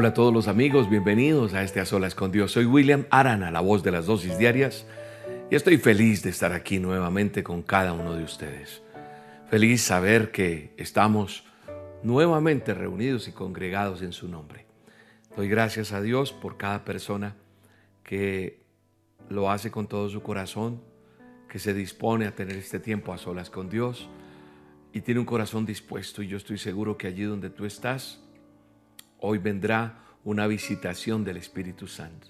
Hola a todos los amigos, bienvenidos a este A Solas con Dios. Soy William Arana, la voz de las dosis diarias, y estoy feliz de estar aquí nuevamente con cada uno de ustedes. Feliz saber que estamos nuevamente reunidos y congregados en su nombre. Doy gracias a Dios por cada persona que lo hace con todo su corazón, que se dispone a tener este tiempo a solas con Dios y tiene un corazón dispuesto. Y yo estoy seguro que allí donde tú estás, hoy vendrá una visitación del Espíritu Santo.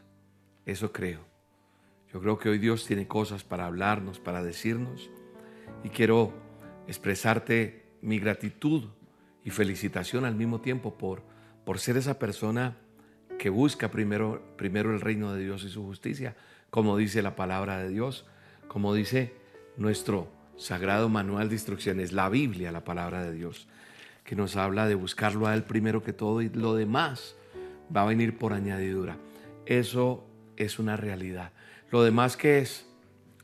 Eso creo. Yo creo que hoy Dios tiene cosas para hablarnos, para decirnos. Y quiero expresarte mi gratitud y felicitación al mismo tiempo por, por ser esa persona que busca primero, primero el reino de Dios y su justicia, como dice la palabra de Dios, como dice nuestro sagrado manual de instrucciones, la Biblia, la palabra de Dios que nos habla de buscarlo a Él primero que todo y lo demás va a venir por añadidura. Eso es una realidad. Lo demás que es,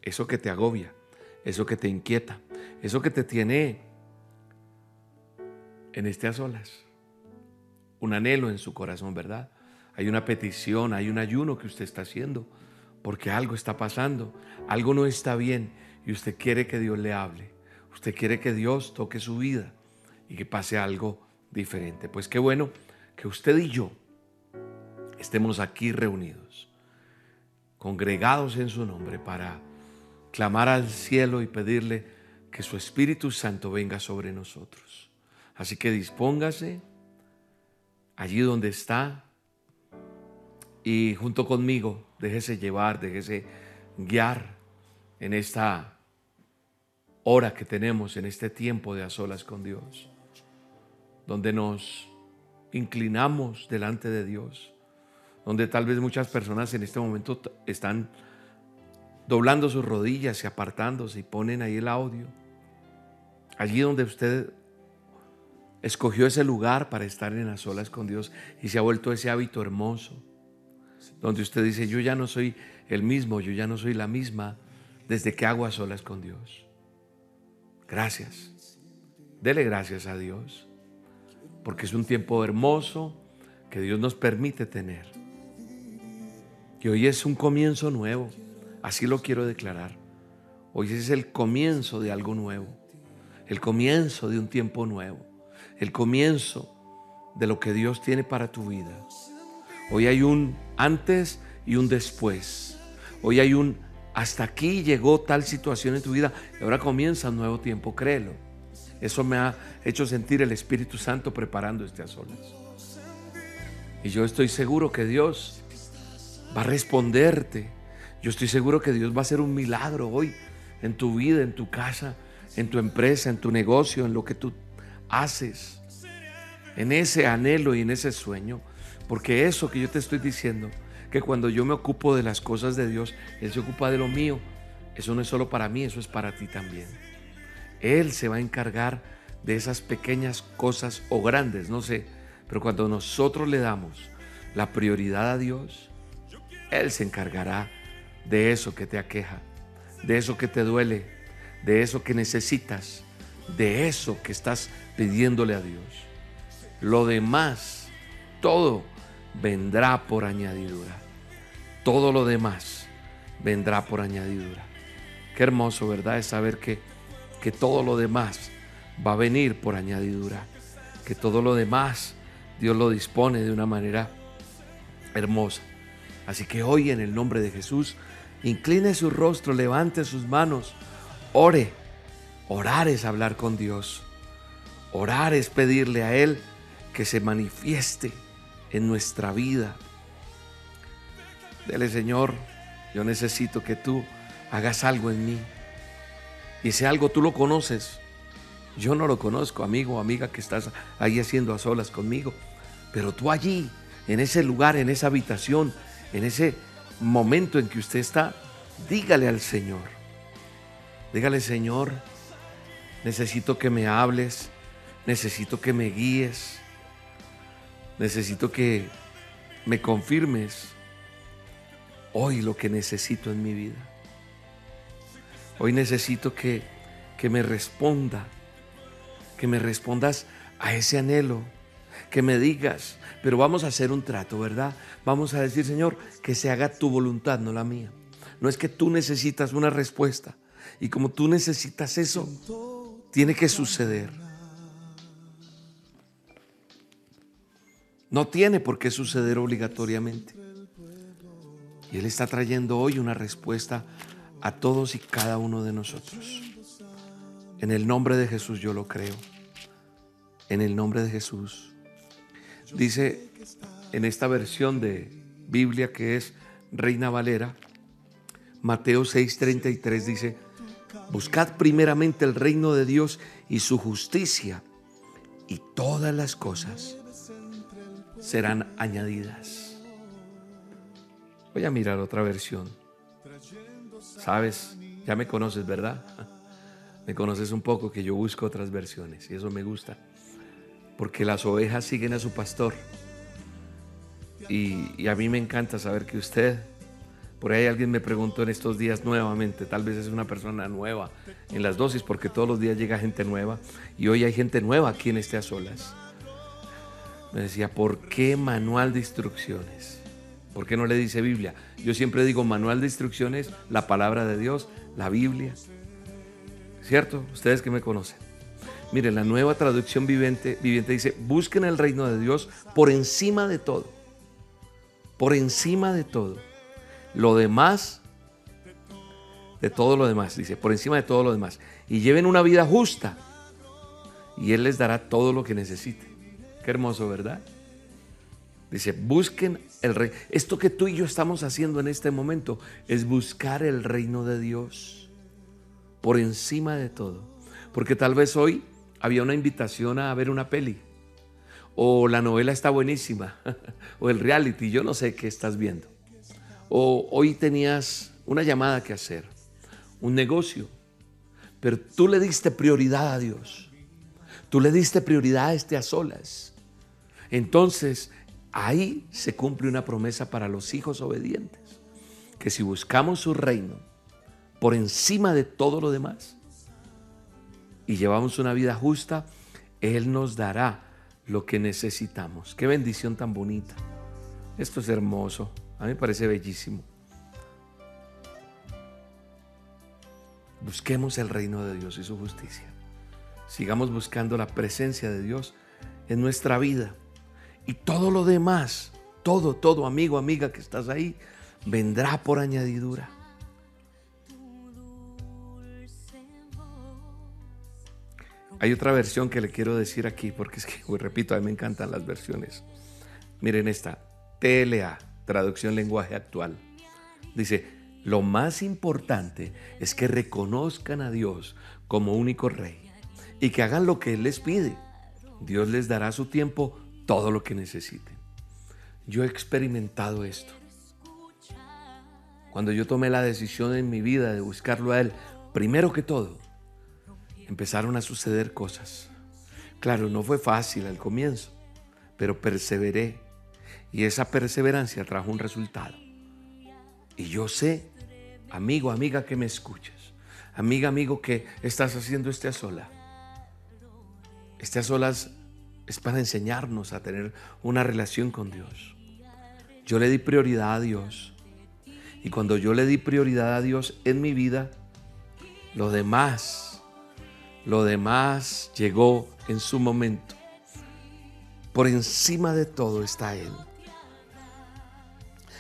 eso que te agobia, eso que te inquieta, eso que te tiene en este a solas. Un anhelo en su corazón, ¿verdad? Hay una petición, hay un ayuno que usted está haciendo porque algo está pasando, algo no está bien y usted quiere que Dios le hable. Usted quiere que Dios toque su vida y que pase algo diferente. Pues qué bueno que usted y yo estemos aquí reunidos, congregados en su nombre para clamar al cielo y pedirle que su Espíritu Santo venga sobre nosotros. Así que dispóngase allí donde está y junto conmigo déjese llevar, déjese guiar en esta hora que tenemos, en este tiempo de a solas con Dios donde nos inclinamos delante de Dios, donde tal vez muchas personas en este momento están doblando sus rodillas y apartándose y ponen ahí el audio. Allí donde usted escogió ese lugar para estar en las olas con Dios y se ha vuelto ese hábito hermoso, donde usted dice, yo ya no soy el mismo, yo ya no soy la misma desde que hago a solas con Dios. Gracias. Dele gracias a Dios porque es un tiempo hermoso que Dios nos permite tener. Y hoy es un comienzo nuevo, así lo quiero declarar. Hoy es el comienzo de algo nuevo, el comienzo de un tiempo nuevo, el comienzo de lo que Dios tiene para tu vida. Hoy hay un antes y un después. Hoy hay un hasta aquí llegó tal situación en tu vida y ahora comienza un nuevo tiempo, créelo. Eso me ha hecho sentir el Espíritu Santo preparando este a. Y yo estoy seguro que Dios va a responderte. Yo estoy seguro que Dios va a hacer un milagro hoy en tu vida, en tu casa, en tu empresa, en tu negocio, en lo que tú haces, en ese anhelo y en ese sueño. Porque eso que yo te estoy diciendo, que cuando yo me ocupo de las cosas de Dios, Él se ocupa de lo mío. Eso no es solo para mí, eso es para ti también. Él se va a encargar de esas pequeñas cosas o grandes, no sé, pero cuando nosotros le damos la prioridad a Dios, Él se encargará de eso que te aqueja, de eso que te duele, de eso que necesitas, de eso que estás pidiéndole a Dios. Lo demás, todo vendrá por añadidura. Todo lo demás vendrá por añadidura. Qué hermoso, ¿verdad? Es saber que que todo lo demás va a venir por añadidura, que todo lo demás Dios lo dispone de una manera hermosa. Así que hoy en el nombre de Jesús, incline su rostro, levante sus manos, ore. Orar es hablar con Dios. Orar es pedirle a Él que se manifieste en nuestra vida. Dele Señor, yo necesito que tú hagas algo en mí. Y si algo tú lo conoces, yo no lo conozco, amigo o amiga que estás ahí haciendo a solas conmigo, pero tú allí, en ese lugar, en esa habitación, en ese momento en que usted está, dígale al Señor, dígale Señor, necesito que me hables, necesito que me guíes, necesito que me confirmes hoy lo que necesito en mi vida. Hoy necesito que, que me responda, que me respondas a ese anhelo, que me digas, pero vamos a hacer un trato, ¿verdad? Vamos a decir, Señor, que se haga tu voluntad, no la mía. No es que tú necesitas una respuesta. Y como tú necesitas eso, tiene que suceder. No tiene por qué suceder obligatoriamente. Y Él está trayendo hoy una respuesta a todos y cada uno de nosotros. En el nombre de Jesús yo lo creo. En el nombre de Jesús. Dice en esta versión de Biblia que es Reina Valera, Mateo 6:33 dice, buscad primeramente el reino de Dios y su justicia y todas las cosas serán añadidas. Voy a mirar otra versión. Sabes, ya me conoces, ¿verdad? Me conoces un poco que yo busco otras versiones y eso me gusta. Porque las ovejas siguen a su pastor. Y, a mí me encanta saber que usted, por ahí alguien me preguntó en estos días nuevamente, tal vez es una persona nueva en las dosis, porque todos los días llega gente nueva y hoy hay gente nueva aquí en este a solas me decía, ¿por qué manual de instrucciones? ¿Por qué no le dice Biblia? Yo siempre digo manual de instrucciones, la palabra de Dios, la Biblia. ¿Cierto? Ustedes que me conocen. Miren, la nueva traducción viviente, viviente dice, busquen el reino de Dios por encima de todo. Por encima de todo. Lo demás, de todo lo demás, dice, por encima de todo lo demás. Y lleven una vida justa. Y Él les dará todo lo que necesiten. Qué hermoso, ¿verdad? Dice, busquen el rey. Esto que tú y yo estamos haciendo en este momento es buscar el reino de Dios por encima de todo. Porque tal vez hoy había una invitación a ver una peli. O la novela está buenísima. o el reality, yo no sé qué estás viendo. O hoy tenías una llamada que hacer. Un negocio. Pero tú le diste prioridad a Dios. Tú le diste prioridad a este a solas. Entonces, ahí se cumple una promesa para los hijos obedientes, que si buscamos su reino por encima de todo lo demás y llevamos una vida justa, Él nos dará lo que necesitamos. Qué bendición tan bonita. Esto es hermoso. A mí me parece bellísimo. Busquemos el reino de Dios y su justicia. Sigamos buscando la presencia de Dios en nuestra vida y todo lo demás, todo, todo, amigo, amiga que estás ahí, vendrá por añadidura. Hay otra versión que le quiero decir aquí, porque es que, repito, a mí me encantan las versiones. Miren esta, TLA, traducción lenguaje actual. Dice, lo más importante es que reconozcan a Dios como único rey y que hagan lo que Él les pide. Dios les dará su tiempo todo lo que necesiten. Yo he experimentado esto. Cuando yo tomé la decisión en mi vida de buscarlo a Él, primero que todo, empezaron a suceder cosas. Claro, no fue fácil al comienzo, pero perseveré y esa perseverancia trajo un resultado. Y yo sé, amigo, amiga que me escuchas, amiga, amigo que estás haciendo este a sola. Este a solas es para enseñarnos a tener una relación con Dios. Yo le di prioridad a Dios. Y cuando yo le di prioridad a Dios en mi vida, lo demás, lo demás llegó en su momento. Por encima de todo está Él.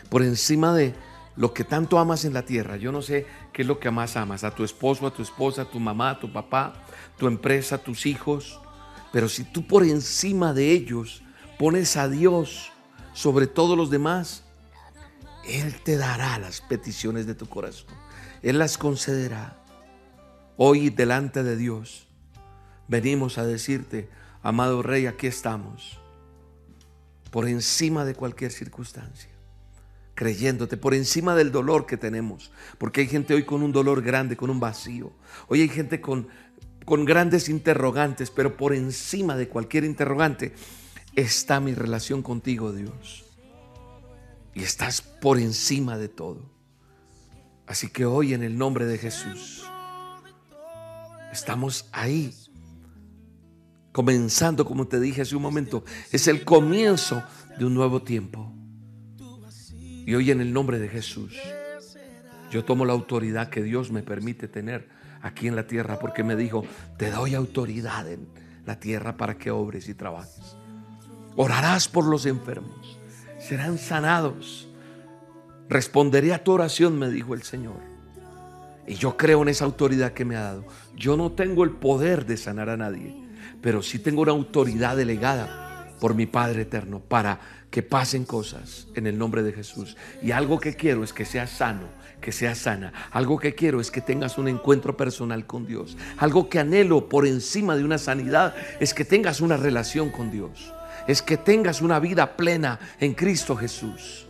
Por encima de lo que tanto amas en la tierra. Yo no sé qué es lo que más amas. A tu esposo, a tu esposa, a tu mamá, a tu papá, tu empresa, tus hijos, pero si tú por encima de ellos pones a Dios sobre todos los demás, Él te dará las peticiones de tu corazón. Él las concederá. Hoy delante de Dios venimos a decirte, amado Rey, aquí estamos, por encima de cualquier circunstancia. creyéndote por encima del dolor que tenemos. Porque hay gente hoy con un dolor grande, con un vacío. Hoy hay gente con, con grandes interrogantes, pero por encima de cualquier interrogante está mi relación contigo, Dios. Y estás por encima de todo. Así que hoy en el nombre de Jesús, estamos ahí comenzando, como te dije hace un momento, es el comienzo de un nuevo tiempo. Y hoy en el nombre de Jesús, yo tomo la autoridad que Dios me permite tener aquí en la tierra, porque me dijo, te doy autoridad en la tierra para que obres y trabajes. Orarás por los enfermos, serán sanados. Responderé a tu oración, me dijo el Señor. Y yo creo en esa autoridad que me ha dado. Yo no tengo el poder de sanar a nadie pero sí tengo una autoridad delegada por mi Padre eterno para que pasen cosas en el nombre de Jesús. Y algo que quiero es que seas sano, que seas sana. Algo que quiero es que tengas un encuentro personal con Dios. Algo que anhelo por encima de una sanidad es que tengas una relación con Dios. Es que tengas una vida plena en Cristo Jesús.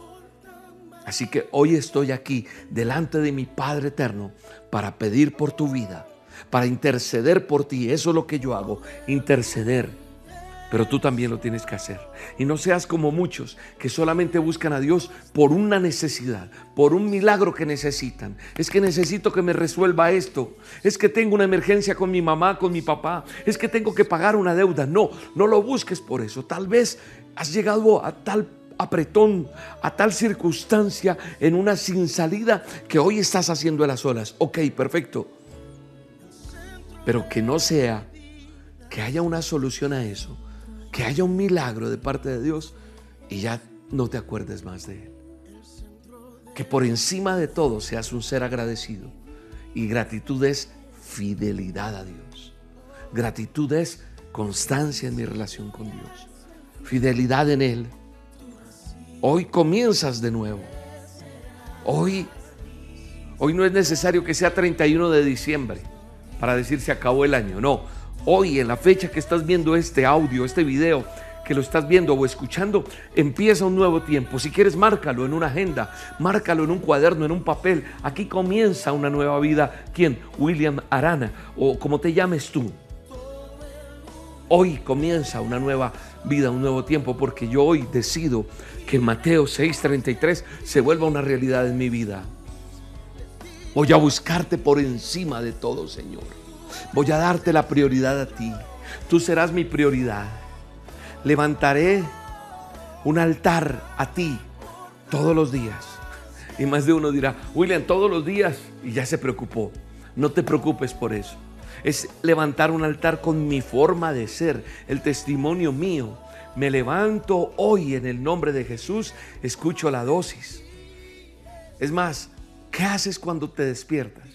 Así que hoy estoy aquí delante de mi Padre eterno para pedir por tu vida para interceder por ti. Eso es lo que yo hago, interceder. Pero tú también lo tienes que hacer. Y no seas como muchos que solamente buscan a Dios por una necesidad, por un milagro que necesitan. Es que necesito que me resuelva esto. Es que tengo una emergencia con mi mamá, con mi papá. Es que tengo que pagar una deuda. No, no lo busques por eso. Tal vez has llegado a tal apretón, a tal circunstancia en una sin salida que hoy estás haciendo a las olas. Ok, perfecto pero que no sea que haya una solución a eso, que haya un milagro de parte de Dios y ya no te acuerdes más de Él. Que por encima de todo seas un ser agradecido. Y gratitud es fidelidad a Dios. Gratitud es constancia en mi relación con Dios. Fidelidad en Él. Hoy comienzas de nuevo. Hoy, hoy no es necesario que sea 31 de diciembre para decir se acabó el año. No, hoy en la fecha que estás viendo este audio, este video, que lo estás viendo o escuchando, empieza un nuevo tiempo. Si quieres, márcalo en una agenda, márcalo en un cuaderno, en un papel. Aquí comienza una nueva vida. ¿Quién? William Arana o como te llames tú. Hoy comienza una nueva vida, un nuevo tiempo, porque yo hoy decido que Mateo 6:33 se vuelva una realidad en mi vida. Voy a buscarte por encima de todo, Señor. Voy a darte la prioridad a ti. Tú serás mi prioridad. Levantaré un altar a ti todos los días. Y más de uno dirá, William, todos los días. Y ya se preocupó. No te preocupes por eso. Es levantar un altar con mi forma de ser, el testimonio mío. Me levanto hoy en el nombre de Jesús, escucho la dosis. Es más, ¿Qué haces cuando te despiertas?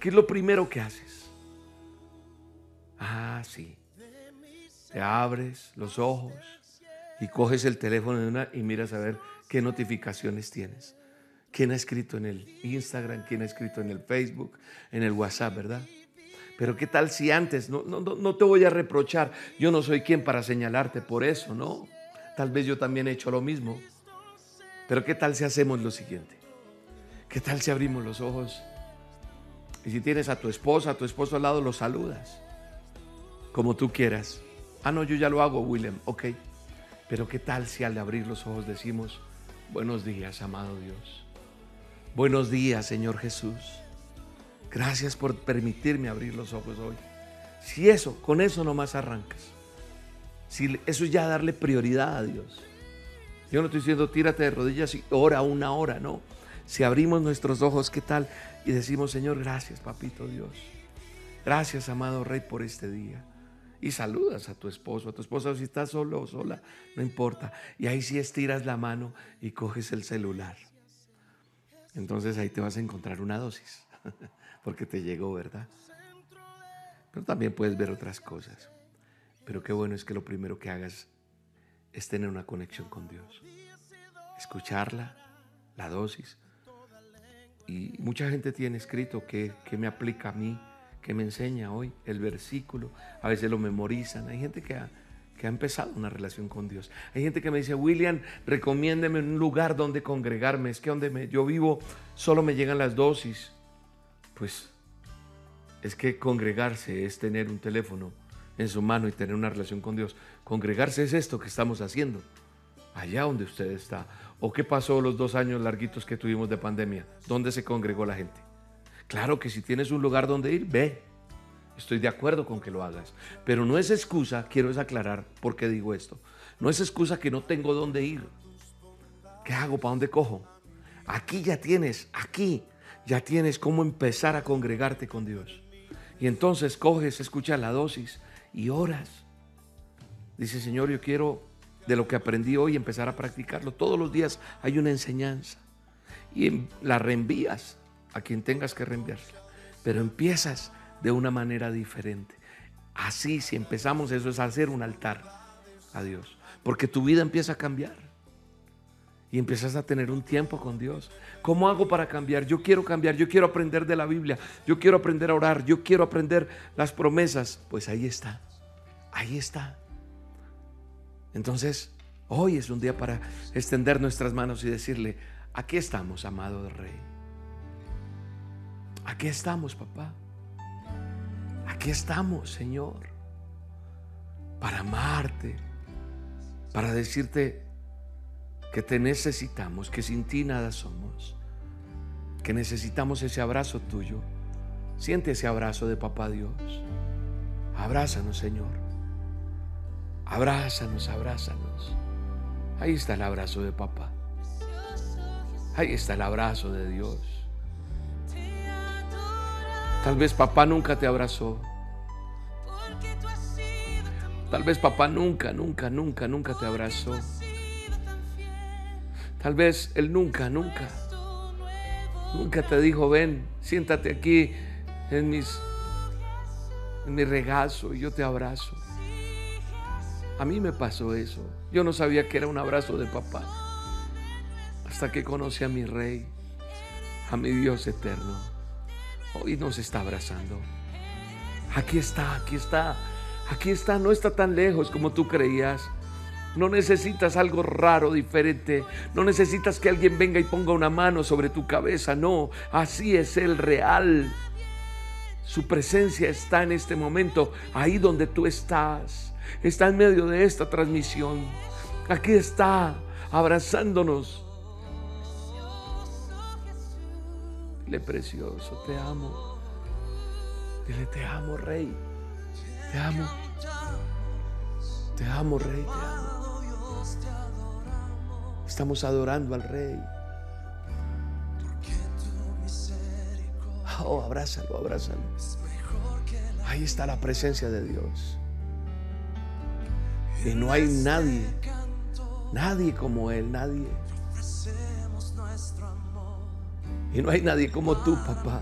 ¿Qué es lo primero que haces? Ah, sí. Te abres los ojos y coges el teléfono de una y miras a ver qué notificaciones tienes. ¿Quién ha escrito en el Instagram? ¿Quién ha escrito en el Facebook? En el WhatsApp, ¿verdad? Pero qué tal si antes, no, no, no te voy a reprochar, yo no soy quien para señalarte por eso, ¿no? Tal vez yo también he hecho lo mismo. Pero qué tal si hacemos lo siguiente. ¿Qué tal si abrimos los ojos? Y si tienes a tu esposa, a tu esposo al lado, lo saludas. Como tú quieras. Ah, no, yo ya lo hago, William. Ok. Pero ¿qué tal si al abrir los ojos decimos, buenos días, amado Dios? Buenos días, Señor Jesús. Gracias por permitirme abrir los ojos hoy. Si eso, con eso nomás arrancas. Si eso es ya darle prioridad a Dios. Yo no estoy diciendo tírate de rodillas y ora una hora, no si abrimos nuestros ojos, ¿qué tal? Y decimos, Señor, gracias, papito Dios. Gracias, amado Rey, por este día. Y saludas a tu esposo, a tu esposa, si estás solo o sola, no importa. Y ahí sí estiras la mano y coges el celular. Entonces ahí te vas a encontrar una dosis, porque te llegó, ¿verdad? Pero también puedes ver otras cosas. Pero qué bueno es que lo primero que hagas es tener una conexión con Dios. Escucharla, la dosis, y mucha gente tiene escrito que, me aplica a mí, que me enseña hoy el versículo. A veces lo memorizan. Hay gente que ha, que ha empezado una relación con Dios. Hay gente que me dice, William, recomiéndeme un lugar donde congregarme. Es que donde yo vivo solo me llegan las dosis. Pues es que congregarse es tener un teléfono en su mano y tener una relación con Dios. Congregarse es esto que estamos haciendo, allá donde usted está. ¿O qué pasó los dos años larguitos que tuvimos de pandemia? ¿Dónde se congregó la gente? Claro que si tienes un lugar donde ir, ve. Estoy de acuerdo con que lo hagas. Pero no es excusa, quiero aclarar por qué digo esto. No es excusa que no tengo dónde ir. ¿Qué hago? ¿Para dónde cojo? Aquí ya tienes, aquí ya tienes cómo empezar a congregarte con Dios. Y entonces coges, escucha la dosis y oras. Dice, Señor, yo quiero de lo que aprendí hoy empezar a practicarlo. Todos los días hay una enseñanza y la reenvías a quien tengas que reenviársela. Pero empiezas de una manera diferente. Así, si empezamos eso, es hacer un altar a Dios. Porque tu vida empieza a cambiar. Y empiezas a tener un tiempo con Dios. ¿Cómo hago para cambiar? Yo quiero cambiar, yo quiero aprender de la Biblia, yo quiero aprender a orar, yo quiero aprender las promesas. Pues ahí está, ahí está. Entonces, hoy es un día para extender nuestras manos y decirle, aquí estamos, amado Rey. Aquí estamos, papá. Aquí estamos, Señor, para amarte, para decirte que te necesitamos, que sin ti nada somos, que necesitamos ese abrazo tuyo. Siente ese abrazo de papá Dios. Abrázanos, Señor. Abrázanos, abrázanos. Ahí está el abrazo de papá. Ahí está el abrazo de Dios. Tal vez papá nunca te abrazó. Tal vez papá nunca, nunca, nunca, nunca te abrazó. Tal vez él nunca, nunca, nunca te dijo, ven, siéntate aquí en mis en mi regazo y yo te abrazo. A mí me pasó eso. Yo no sabía que era un abrazo de papá. Hasta que conocí a mi rey, a mi Dios eterno hoy nos está abrazando. Aquí está, aquí está, aquí está, no está tan lejos como tú creías. No necesitas algo raro, diferente. No necesitas que alguien venga y ponga una mano sobre tu cabeza. No, así es el real. Su presencia está en este momento, ahí donde tú estás. Está en medio de esta transmisión. Aquí está, abrazándonos. Dile precioso, te amo. Dile, te amo, rey. Te amo. Te amo, rey, te amo. Estamos adorando al rey. Oh, abrázalo, abrázalo. Ahí está la presencia de Dios. Y no hay nadie, nadie como Él, nadie. Y no hay nadie como tú, papá.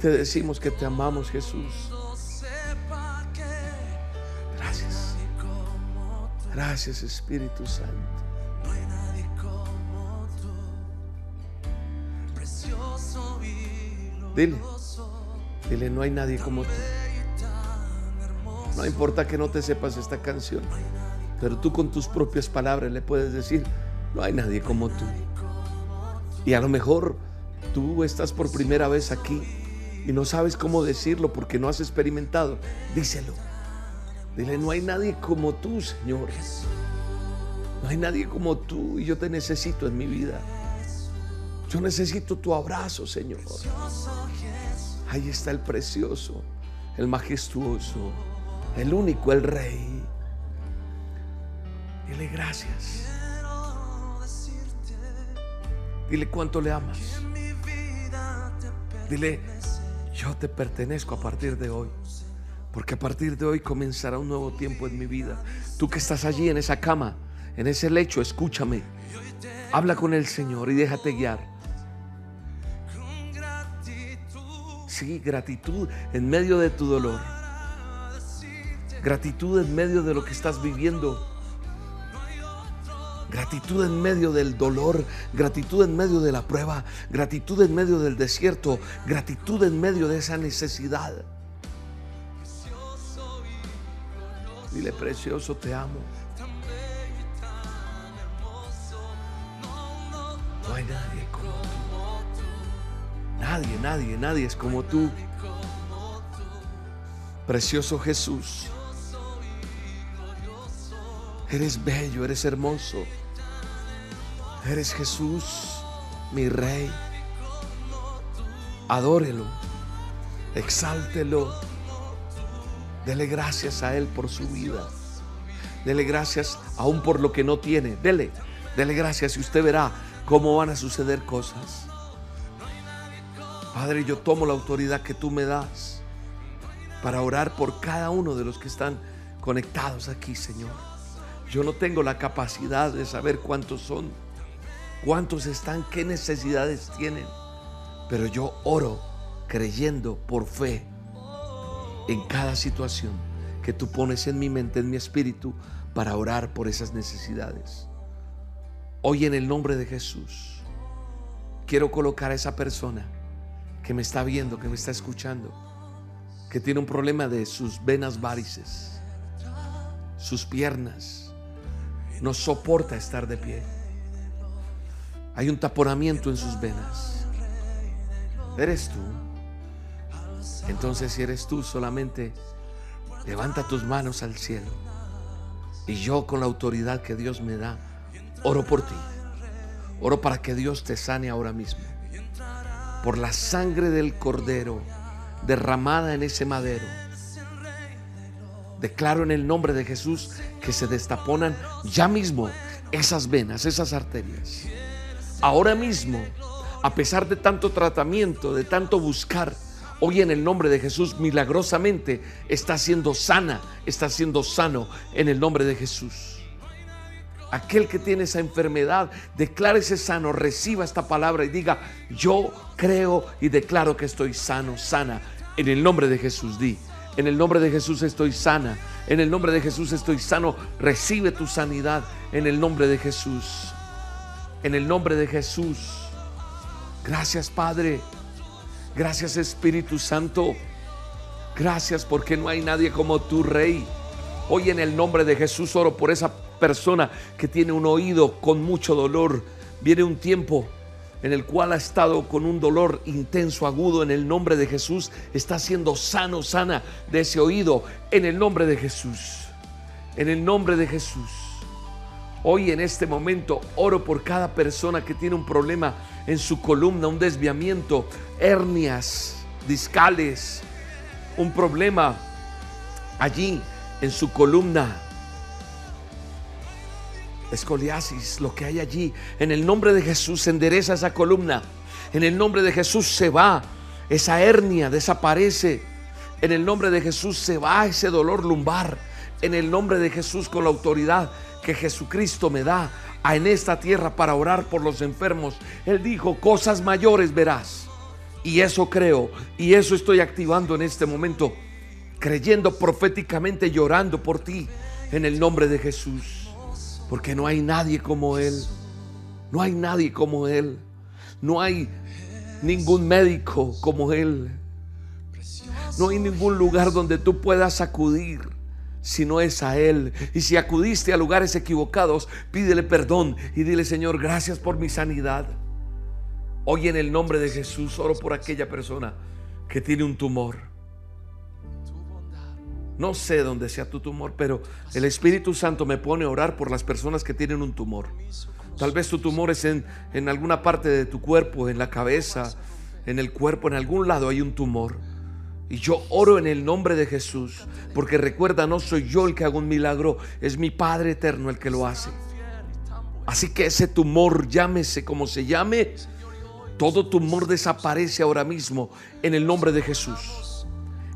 te decimos que te amamos, Jesús. Gracias. Gracias, Espíritu Santo. Dile, dile, no hay nadie como tú. No importa que no te sepas esta canción, pero tú con tus propias palabras le puedes decir, no hay nadie como tú. Y a lo mejor tú estás por primera vez aquí y no sabes cómo decirlo porque no has experimentado. Díselo. Dile, no hay nadie como tú, Señor. No hay nadie como tú y yo te necesito en mi vida. Yo necesito tu abrazo, Señor. Ahí está el precioso, el majestuoso, el único, el rey. Dile gracias. Dile cuánto le amas. Dile, yo te pertenezco a partir de hoy. Porque a partir de hoy comenzará un nuevo tiempo en mi vida. Tú que estás allí en esa cama, en ese lecho, escúchame. Habla con el Señor y déjate guiar. Sí, gratitud en medio de tu dolor. Gratitud en medio de lo que estás viviendo. Gratitud en medio del dolor, gratitud en medio de la prueba, gratitud en medio del desierto, gratitud en medio de esa necesidad. Dile, precioso, te amo. No hay nadie como tú. Nadie, nadie, nadie es como tú. Precioso Jesús. Eres bello, eres hermoso. Eres Jesús, mi rey. Adórelo, exáltelo. Dele gracias a Él por su vida. Dele gracias aún por lo que no tiene. Dele, dele gracias y usted verá cómo van a suceder cosas. Padre, yo tomo la autoridad que tú me das para orar por cada uno de los que están conectados aquí, Señor. Yo no tengo la capacidad de saber cuántos son, cuántos están, qué necesidades tienen, pero yo oro creyendo por fe en cada situación que tú pones en mi mente, en mi espíritu, para orar por esas necesidades. Hoy en el nombre de Jesús, quiero colocar a esa persona que me está viendo, que me está escuchando, que tiene un problema de sus venas varices, sus piernas, no soporta estar de pie. Hay un taponamiento en sus venas. ¿Eres tú? Entonces si eres tú, solamente levanta tus manos al cielo. Y yo con la autoridad que Dios me da, oro por ti. Oro para que Dios te sane ahora mismo. Por la sangre del cordero derramada en ese madero Declaro en el nombre de Jesús que se destaponan ya mismo esas venas, esas arterias. Ahora mismo, a pesar de tanto tratamiento, de tanto buscar, hoy en el nombre de Jesús milagrosamente está siendo sana, está siendo sano en el nombre de Jesús. Aquel que tiene esa enfermedad, declárese sano, reciba esta palabra y diga, yo creo y declaro que estoy sano, sana. En el nombre de Jesús, di, en el nombre de Jesús estoy sana. En el nombre de Jesús estoy sano. Recibe tu sanidad en el nombre de Jesús. En el nombre de Jesús. Gracias Padre. Gracias Espíritu Santo. Gracias porque no hay nadie como tu Rey. Hoy en el nombre de Jesús oro por esa persona que tiene un oído con mucho dolor. Viene un tiempo en el cual ha estado con un dolor intenso, agudo, en el nombre de Jesús, está siendo sano, sana de ese oído, en el nombre de Jesús. En el nombre de Jesús. Hoy en este momento oro por cada persona que tiene un problema en su columna, un desviamiento, hernias discales, un problema allí en su columna escoliasis, lo que hay allí. En el nombre de Jesús endereza esa columna. En el nombre de Jesús se va. Esa hernia desaparece. En el nombre de Jesús se va ese dolor lumbar. En el nombre de Jesús con la autoridad que Jesucristo me da en esta tierra para orar por los enfermos. Él dijo, cosas mayores verás. Y eso creo. Y eso estoy activando en este momento. Creyendo proféticamente, llorando por ti. En el nombre de Jesús. Porque no hay nadie como Él. No hay nadie como Él. No hay ningún médico como Él. No hay ningún lugar donde tú puedas acudir si no es a Él. Y si acudiste a lugares equivocados, pídele perdón y dile, Señor, gracias por mi sanidad. Hoy en el nombre de Jesús oro por aquella persona que tiene un tumor no sé dónde sea tu tumor, pero el Espíritu Santo me pone a orar por las personas que tienen un tumor. Tal vez tu tumor es en, en alguna parte de tu cuerpo, en la cabeza, en el cuerpo, en algún lado hay un tumor. Y yo oro en el nombre de Jesús, porque recuerda, no soy yo el que hago un milagro, es mi Padre eterno el que lo hace. Así que ese tumor, llámese como se llame, todo tumor desaparece ahora mismo en el nombre de Jesús.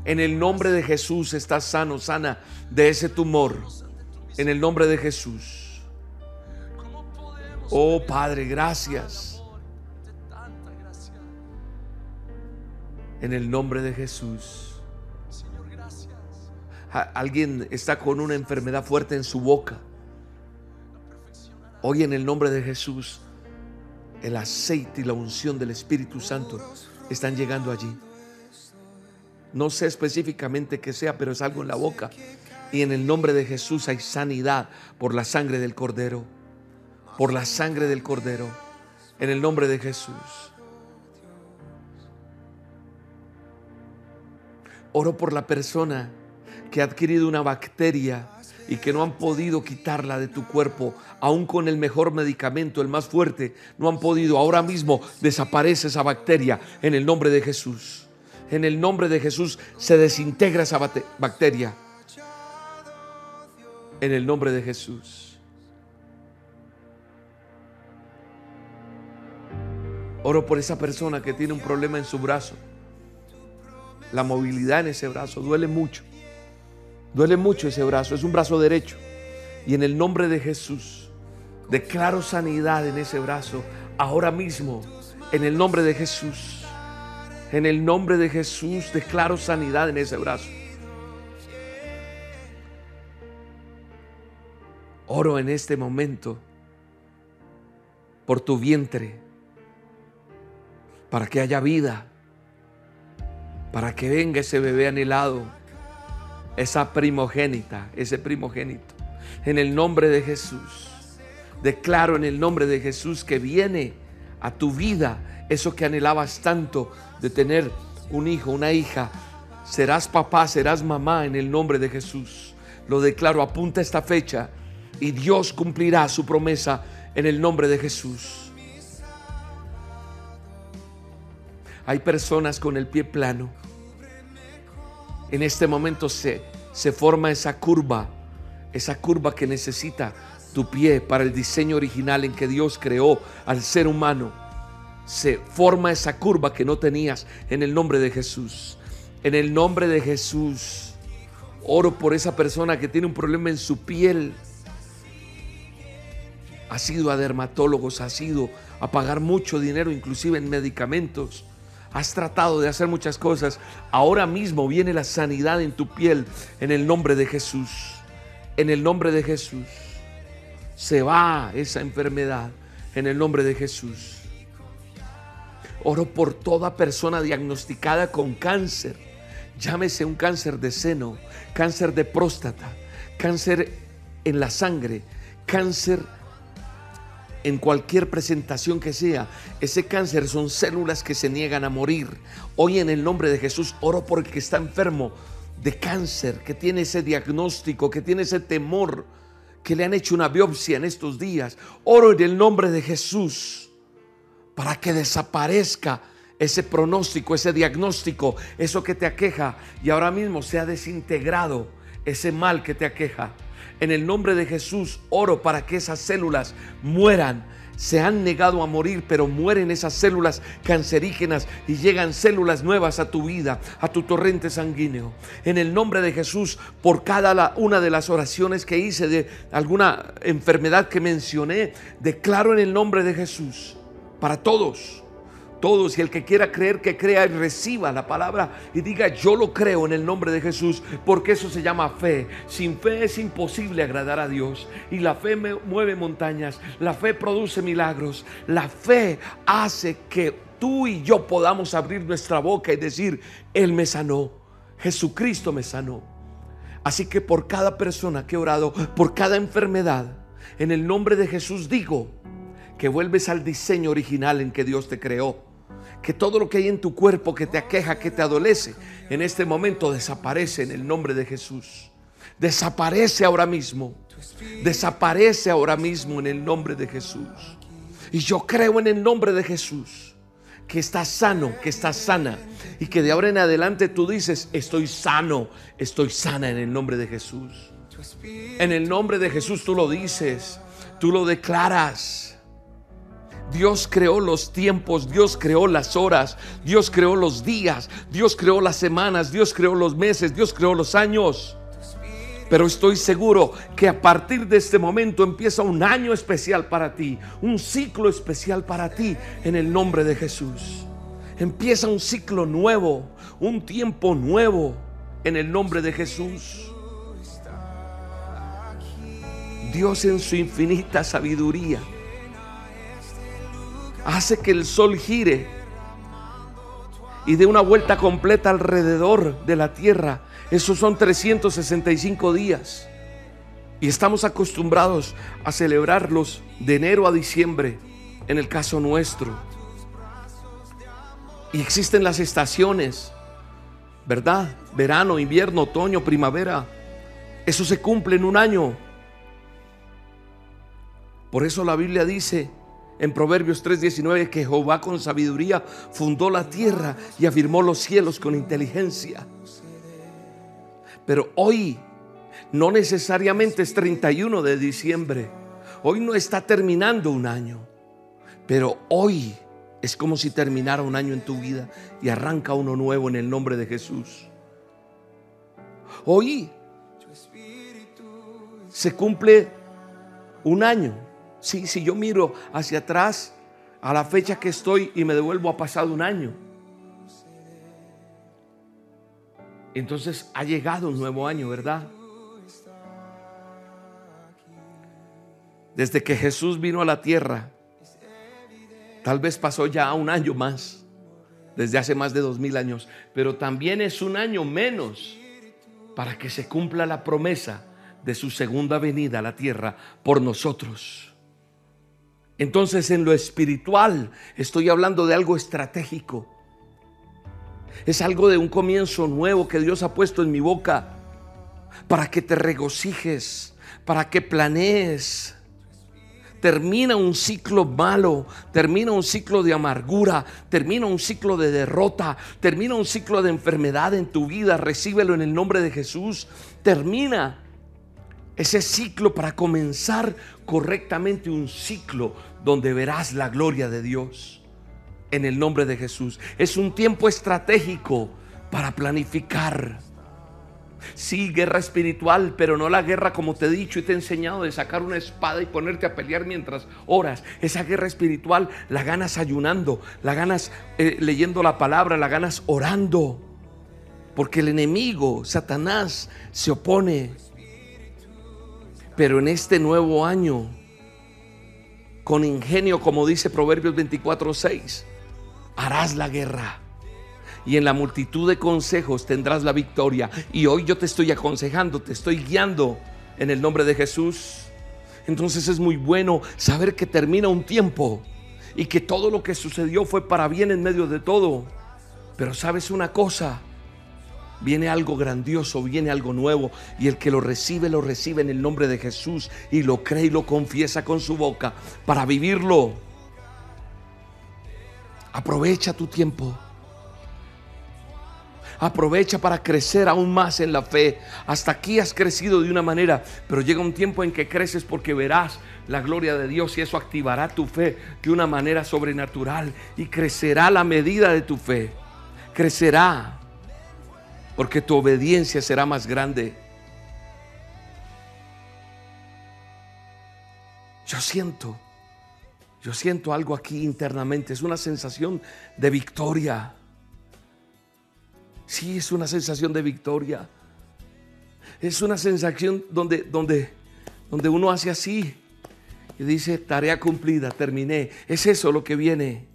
En el nombre de Jesús estás sano, sana de ese tumor. En el nombre de Jesús. Oh Padre, gracias. En el nombre de Jesús. Alguien está con una enfermedad fuerte en su boca. Hoy en el nombre de Jesús, el aceite y la unción del Espíritu Santo están llegando allí. No sé específicamente qué sea, pero es algo en la boca. Y en el nombre de Jesús hay sanidad por la sangre del Cordero. Por la sangre del Cordero. En el nombre de Jesús. Oro por la persona que ha adquirido una bacteria y que no han podido quitarla de tu cuerpo, aún con el mejor medicamento, el más fuerte, no han podido. Ahora mismo desaparece esa bacteria en el nombre de Jesús. En el nombre de Jesús se desintegra esa bacteria. En el nombre de Jesús. Oro por esa persona que tiene un problema en su brazo. La movilidad en ese brazo duele mucho. Duele mucho ese brazo, es un brazo derecho. Y en el nombre de Jesús, declaro sanidad en ese brazo ahora mismo, en el nombre de Jesús. En el nombre de Jesús, declaro sanidad en ese brazo. Oro en este momento por tu vientre, para que haya vida, para que venga ese bebé anhelado esa primogénita, ese primogénito. En el nombre de Jesús. Declaro en el nombre de Jesús que viene a tu vida eso que anhelabas tanto de tener un hijo, una hija. Serás papá, serás mamá en el nombre de Jesús. Lo declaro, apunta esta fecha y Dios cumplirá su promesa en el nombre de Jesús. Hay personas con el pie plano en este momento se, se forma esa curva, esa curva que necesita tu pie para el diseño original en que Dios creó al ser humano. Se forma esa curva que no tenías en el nombre de Jesús. En el nombre de Jesús. Oro por esa persona que tiene un problema en su piel. Ha sido a dermatólogos, ha sido a pagar mucho dinero, inclusive en medicamentos Has tratado de hacer muchas cosas. Ahora mismo viene la sanidad en tu piel en el nombre de Jesús. En el nombre de Jesús. Se va esa enfermedad en el nombre de Jesús. Oro por toda persona diagnosticada con cáncer. Llámese un cáncer de seno, cáncer de próstata, cáncer en la sangre, cáncer en cualquier presentación que sea. Ese cáncer son células que se niegan a morir. Hoy en el nombre de Jesús oro por el que está enfermo de cáncer, que tiene ese diagnóstico, que tiene ese temor, que le han hecho una biopsia en estos días. Oro en el nombre de Jesús para que desaparezca ese pronóstico, ese diagnóstico, eso que te aqueja y ahora mismo sea desintegrado ese mal que te aqueja. En el nombre de Jesús oro para que esas células mueran. Se han negado a morir, pero mueren esas células cancerígenas y llegan células nuevas a tu vida, a tu torrente sanguíneo. En el nombre de Jesús, por cada una de las oraciones que hice de alguna enfermedad que mencioné, declaro en el nombre de Jesús para todos todos y el que quiera creer que crea y reciba la palabra y diga yo lo creo en el nombre de Jesús porque eso se llama fe. Sin fe es imposible agradar a Dios y la fe mueve montañas, la fe produce milagros, la fe hace que tú y yo podamos abrir nuestra boca y decir, Él me sanó, Jesucristo me sanó. Así que por cada persona que he orado, por cada enfermedad, en el nombre de Jesús digo que vuelves al diseño original en que Dios te creó que todo lo que hay en tu cuerpo que te aqueja, que te adolece, en este momento desaparece en el nombre de Jesús. Desaparece ahora mismo. Desaparece ahora mismo en el nombre de Jesús. Y yo creo en el nombre de Jesús que estás sano, que estás sana y que de ahora en adelante tú dices, estoy sano, estoy sana en el nombre de Jesús. En el nombre de Jesús tú lo dices, tú lo declaras. Dios creó los tiempos, Dios creó las horas, Dios creó los días, Dios creó las semanas, Dios creó los meses, Dios creó los años. Pero estoy seguro que a partir de este momento empieza un año especial para ti, un ciclo especial para ti en el nombre de Jesús. Empieza un ciclo nuevo, un tiempo nuevo en el nombre de Jesús. Dios en su infinita sabiduría hace que el sol gire y dé una vuelta completa alrededor de la tierra. Esos son 365 días. Y estamos acostumbrados a celebrarlos de enero a diciembre, en el caso nuestro. Y existen las estaciones, ¿verdad? Verano, invierno, otoño, primavera. Eso se cumple en un año. Por eso la Biblia dice en Proverbios 3:19 que Jehová con sabiduría fundó la tierra y afirmó los cielos con inteligencia. Pero hoy no necesariamente es 31 de diciembre. Hoy no está terminando un año. Pero hoy es como si terminara un año en tu vida y arranca uno nuevo en el nombre de Jesús. Hoy se cumple un año Sí, si yo miro hacia atrás a la fecha que estoy y me devuelvo a pasado un año. Entonces ha llegado un nuevo año, ¿verdad? Desde que Jesús vino a la tierra, tal vez pasó ya un año más, desde hace más de dos mil años, pero también es un año menos para que se cumpla la promesa de su segunda venida a la tierra por nosotros. Entonces en lo espiritual estoy hablando de algo estratégico. Es algo de un comienzo nuevo que Dios ha puesto en mi boca para que te regocijes, para que planees. Termina un ciclo malo, termina un ciclo de amargura, termina un ciclo de derrota, termina un ciclo de enfermedad en tu vida. Recíbelo en el nombre de Jesús. Termina ese ciclo para comenzar correctamente un ciclo donde verás la gloria de Dios en el nombre de Jesús. Es un tiempo estratégico para planificar. Sí, guerra espiritual, pero no la guerra como te he dicho y te he enseñado de sacar una espada y ponerte a pelear mientras oras. Esa guerra espiritual la ganas ayunando, la ganas eh, leyendo la palabra, la ganas orando. Porque el enemigo, Satanás, se opone pero en este nuevo año, con ingenio, como dice Proverbios 24, 6, harás la guerra. Y en la multitud de consejos tendrás la victoria. Y hoy yo te estoy aconsejando, te estoy guiando en el nombre de Jesús. Entonces es muy bueno saber que termina un tiempo y que todo lo que sucedió fue para bien en medio de todo. Pero sabes una cosa, Viene algo grandioso, viene algo nuevo y el que lo recibe, lo recibe en el nombre de Jesús y lo cree y lo confiesa con su boca para vivirlo. Aprovecha tu tiempo. Aprovecha para crecer aún más en la fe. Hasta aquí has crecido de una manera, pero llega un tiempo en que creces porque verás la gloria de Dios y eso activará tu fe de una manera sobrenatural y crecerá la medida de tu fe. Crecerá porque tu obediencia será más grande. Yo siento, yo siento algo aquí internamente, es una sensación de victoria. Sí, es una sensación de victoria. Es una sensación donde, donde, donde uno hace así y dice, tarea cumplida, terminé. Es eso lo que viene.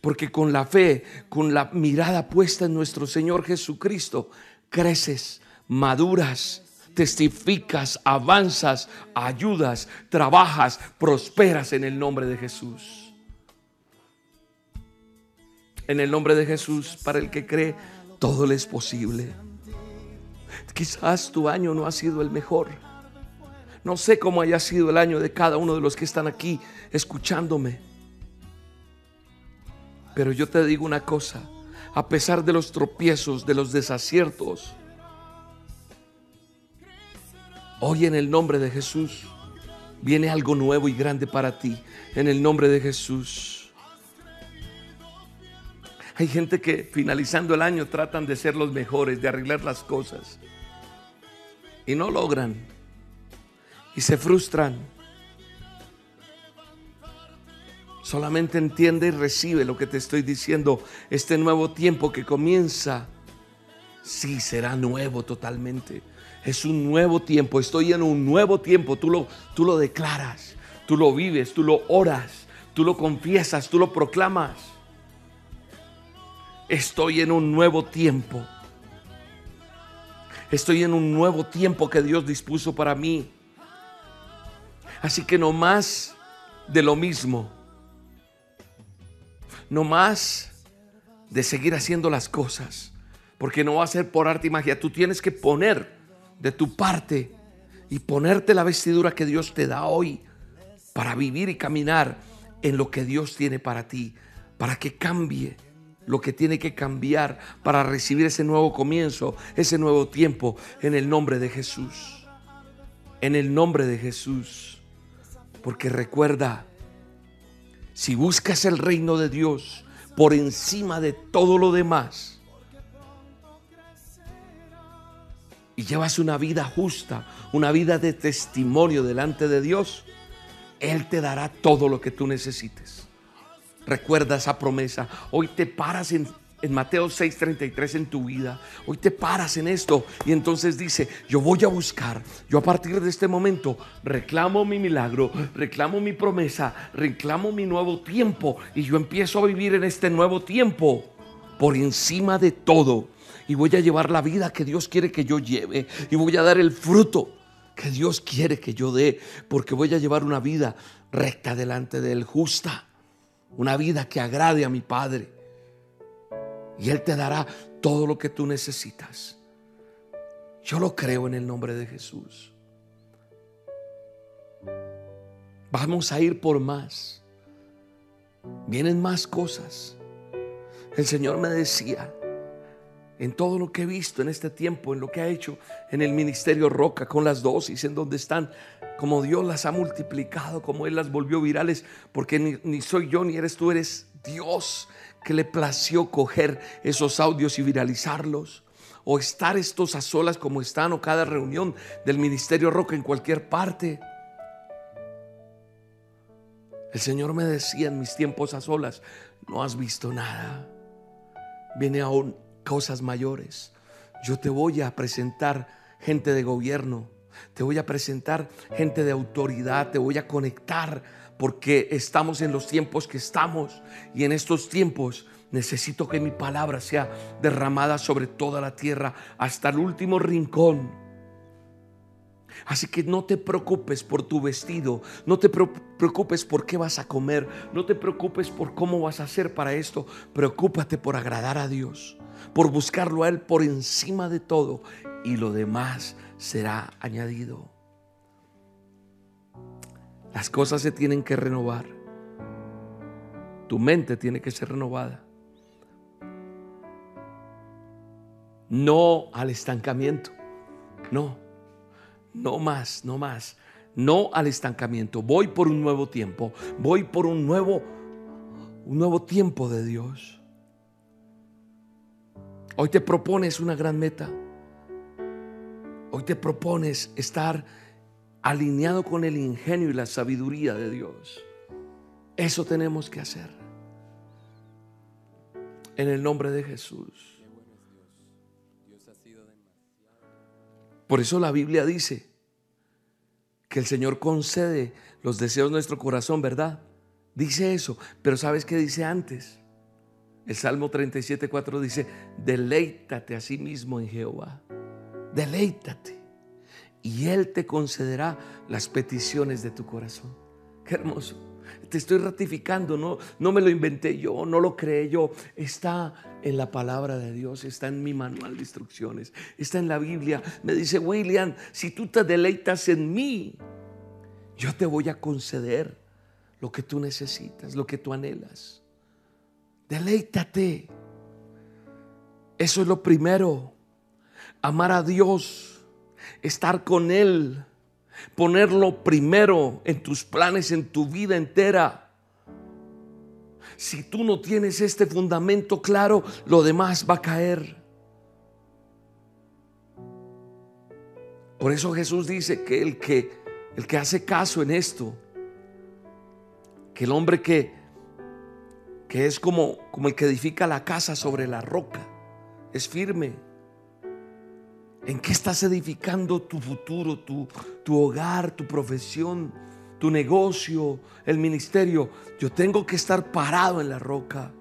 Porque con la fe, con la mirada puesta en nuestro Señor Jesucristo, creces, maduras, testificas, avanzas, ayudas, trabajas, prosperas en el nombre de Jesús. En el nombre de Jesús, para el que cree, todo le es posible. Quizás tu año no ha sido el mejor. No sé cómo haya sido el año de cada uno de los que están aquí escuchándome. Pero yo te digo una cosa, a pesar de los tropiezos, de los desaciertos, hoy en el nombre de Jesús viene algo nuevo y grande para ti, en el nombre de Jesús. Hay gente que finalizando el año tratan de ser los mejores, de arreglar las cosas, y no logran, y se frustran Solamente entiende y recibe lo que te estoy diciendo. Este nuevo tiempo que comienza, sí será nuevo totalmente. Es un nuevo tiempo. Estoy en un nuevo tiempo. Tú lo, tú lo declaras, tú lo vives, tú lo oras, tú lo confiesas, tú lo proclamas. Estoy en un nuevo tiempo. Estoy en un nuevo tiempo que Dios dispuso para mí. Así que no más de lo mismo. No más de seguir haciendo las cosas. Porque no va a ser por arte y magia. Tú tienes que poner de tu parte y ponerte la vestidura que Dios te da hoy para vivir y caminar en lo que Dios tiene para ti. Para que cambie lo que tiene que cambiar para recibir ese nuevo comienzo, ese nuevo tiempo en el nombre de Jesús. En el nombre de Jesús. Porque recuerda, si buscas el reino de Dios por encima de todo lo demás y llevas una vida justa, una vida de testimonio delante de Dios, Él te dará todo lo que tú necesites. Recuerda esa promesa. Hoy te paras en, Mateo 6:33 en tu vida. Hoy te paras en esto y entonces dice, yo voy a buscar, yo a partir de este momento reclamo mi milagro, reclamo mi promesa, reclamo mi nuevo tiempo y yo empiezo a vivir en este nuevo tiempo por encima de todo. Y voy a llevar la vida que Dios quiere que yo lleve y voy a dar el fruto que Dios quiere que yo dé, porque voy a llevar una vida recta delante de Él, justa una vida que agrade a mi Padre. Y Él te dará todo lo que tú necesitas. Yo lo creo en el nombre de Jesús. Vamos a ir por más. Vienen más cosas. El Señor me decía, en todo lo que he visto en este tiempo, en lo que ha hecho en el ministerio Roca con las dosis, en donde están, como Dios las ha multiplicado, como Él las volvió virales, porque ni, soy yo ni eres tú, eres Dios que le plació coger esos audios y viralizarlos. O estar estos a solas como están, o cada reunión del ministerio Roca en cualquier parte. El Señor me decía en mis tiempos a solas, no has visto nada. Viene aún cosas mayores. Yo te voy a presentar gente de gobierno, te voy a presentar gente de autoridad, te voy a conectar porque estamos en los tiempos que estamos y en estos tiempos necesito que mi palabra sea derramada sobre toda la tierra hasta el último rincón. Así que no te preocupes por tu vestido, no te preocupes por qué vas a comer, no te preocupes por cómo vas a hacer para esto, preocúpate por agradar a Dios por buscarlo a Él por encima de todo y lo demás será añadido. Las cosas se tienen que renovar. Tu mente tiene que ser renovada. No al estancamiento. No. No más, no más. No al estancamiento. Voy por un nuevo tiempo. Voy por un nuevo un nuevo tiempo de Dios. Hoy te propones una gran meta. Hoy te propones estar alineado con el ingenio y la sabiduría de Dios. Eso tenemos que hacer. En el nombre de Jesús. Por eso la Biblia dice que el Señor concede los deseos de nuestro corazón, ¿verdad? Dice eso, pero ¿sabes qué dice antes? El Salmo 37, 4 dice, deleítate a sí mismo en Jehová. Deleítate. Y Él te concederá las peticiones de tu corazón. Qué hermoso. Te estoy ratificando, no, no me lo inventé yo, no lo creé yo. Está en la palabra de Dios, está en mi manual de instrucciones, está en la Biblia. Me dice, William, si tú te deleitas en mí, yo te voy a conceder lo que tú necesitas, lo que tú anhelas. Deleítate. Eso es lo primero. Amar a Dios, estar con Él, ponerlo primero en tus planes, en tu vida entera. Si tú no tienes este fundamento claro, lo demás va a caer. Por eso Jesús dice que el que el que hace caso en esto, que el hombre que que es como, como el que edifica la casa sobre la roca. Es firme. ¿En qué estás edificando tu futuro, tu, tu hogar, tu profesión, tu negocio, el ministerio? Yo tengo que estar parado en la roca.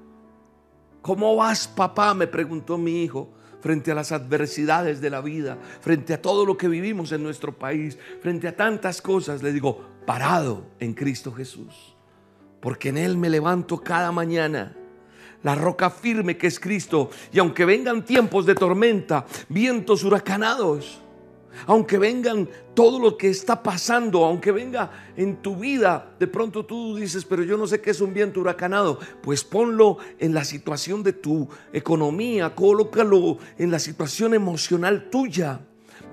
¿Cómo vas, papá? Me preguntó mi hijo frente a las adversidades de la vida, frente a todo lo que vivimos en nuestro país, frente a tantas cosas. Le digo, parado en Cristo Jesús, porque en Él me levanto cada mañana. La roca firme que es Cristo. Y aunque vengan tiempos de tormenta, vientos huracanados, aunque vengan todo lo que está pasando, aunque venga en tu vida, de pronto tú dices, pero yo no sé qué es un viento huracanado, pues ponlo en la situación de tu economía, colócalo en la situación emocional tuya.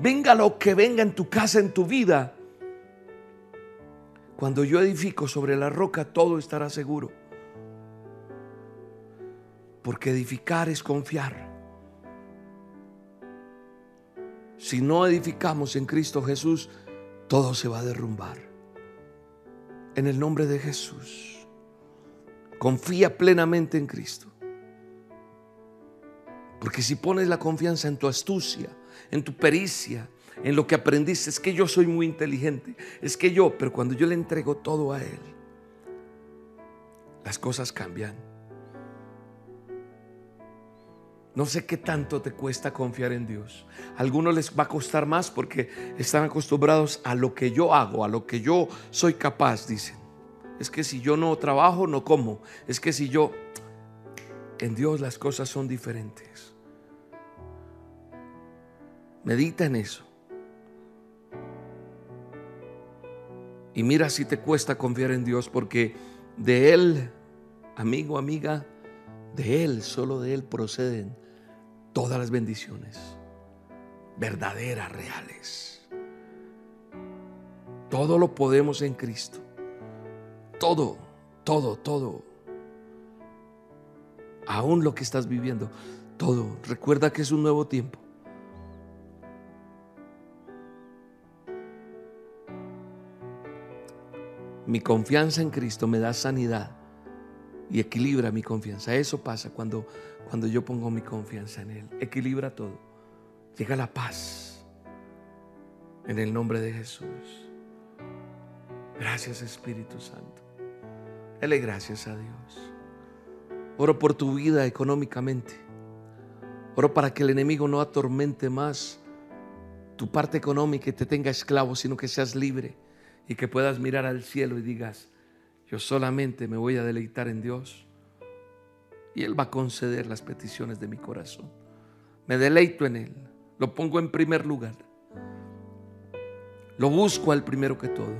Venga lo que venga en tu casa, en tu vida. Cuando yo edifico sobre la roca, todo estará seguro. Porque edificar es confiar. Si no edificamos en Cristo Jesús, todo se va a derrumbar. En el nombre de Jesús, confía plenamente en Cristo. Porque si pones la confianza en tu astucia, en tu pericia, en lo que aprendiste, es que yo soy muy inteligente, es que yo, pero cuando yo le entrego todo a Él, las cosas cambian. No sé qué tanto te cuesta confiar en Dios. A algunos les va a costar más porque están acostumbrados a lo que yo hago, a lo que yo soy capaz, dicen. Es que si yo no trabajo, no como. Es que si yo... En Dios las cosas son diferentes. Medita en eso. Y mira si te cuesta confiar en Dios porque de Él, amigo, amiga, de Él, solo de Él proceden todas las bendiciones verdaderas, reales. Todo lo podemos en Cristo. Todo, todo, todo. Aún lo que estás viviendo, todo. Recuerda que es un nuevo tiempo. Mi confianza en Cristo me da sanidad y equilibra mi confianza. Eso pasa cuando, cuando yo pongo mi confianza en Él. Equilibra todo. Llega la paz en el nombre de Jesús. Gracias Espíritu Santo. Dele gracias a Dios. Oro por tu vida económicamente. Oro para que el enemigo no atormente más tu parte económica y te tenga esclavo, sino que seas libre y que puedas mirar al cielo y digas, yo solamente me voy a deleitar en Dios y Él va a conceder las peticiones de mi corazón. Me deleito en Él, lo pongo en primer lugar. Lo busco al primero que todo.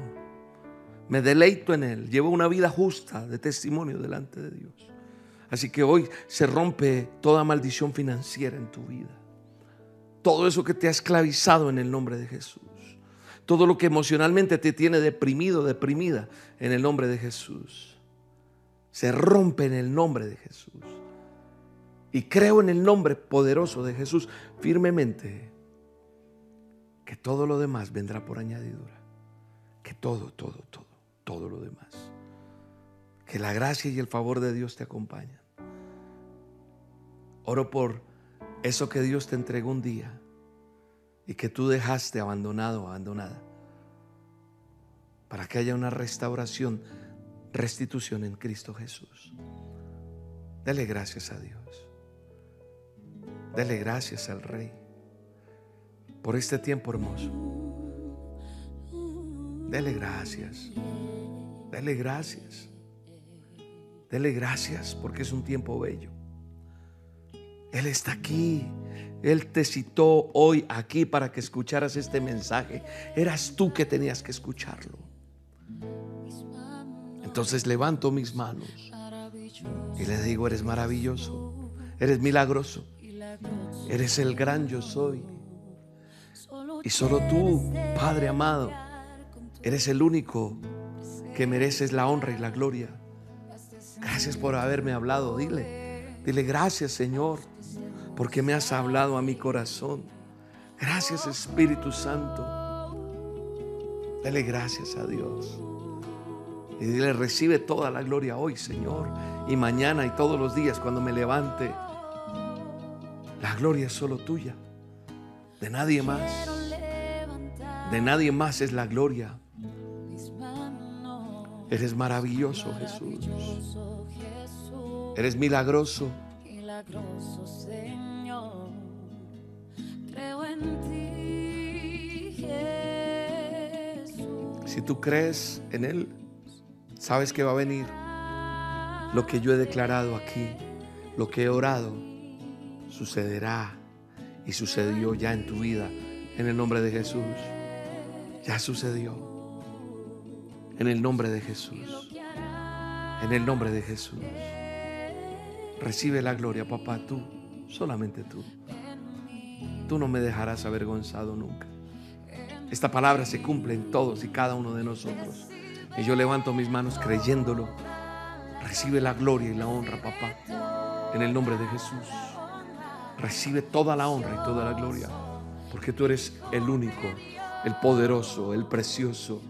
Me deleito en Él, llevo una vida justa de testimonio delante de Dios. Así que hoy se rompe toda maldición financiera en tu vida. Todo eso que te ha esclavizado en el nombre de Jesús todo lo que emocionalmente te tiene deprimido, deprimida, en el nombre de Jesús. Se rompe en el nombre de Jesús. Y creo en el nombre poderoso de Jesús firmemente que todo lo demás vendrá por añadidura. Que todo, todo, todo, todo lo demás. Que la gracia y el favor de Dios te acompañan. Oro por eso que Dios te entregó un día y que tú dejaste abandonado abandonada. Para que haya una restauración, restitución en Cristo Jesús. Dele gracias a Dios. Dele gracias al Rey por este tiempo hermoso. Dele gracias. Dele gracias. Dele gracias porque es un tiempo bello. Él está aquí él te citó hoy aquí para que escucharas este mensaje. Eras tú que tenías que escucharlo. Entonces levanto mis manos y le digo, eres maravilloso, eres milagroso, eres el gran yo soy. Y solo tú, Padre amado, eres el único que mereces la honra y la gloria. Gracias por haberme hablado, dile, dile gracias Señor porque me has hablado a mi corazón. Gracias Espíritu Santo. Dale gracias a Dios. Y dile, recibe toda la gloria hoy, Señor. Y mañana y todos los días cuando me levante. La gloria es solo tuya. De nadie más. De nadie más es la gloria. Eres maravilloso, Jesús. Eres milagroso. Milagroso, Señor. Creo en ti. Si tú crees en Él, sabes que va a venir lo que yo he declarado aquí, lo que he orado, sucederá y sucedió ya en tu vida en el nombre de Jesús. Ya sucedió en el nombre de Jesús. En el nombre de Jesús. Recibe la gloria, papá, tú, solamente tú. Tú no me dejarás avergonzado nunca. Esta palabra se cumple en todos y cada uno de nosotros. Y yo levanto mis manos creyéndolo. Recibe la gloria y la honra, papá, en el nombre de Jesús. Recibe toda la honra y toda la gloria, porque tú eres el único, el poderoso, el precioso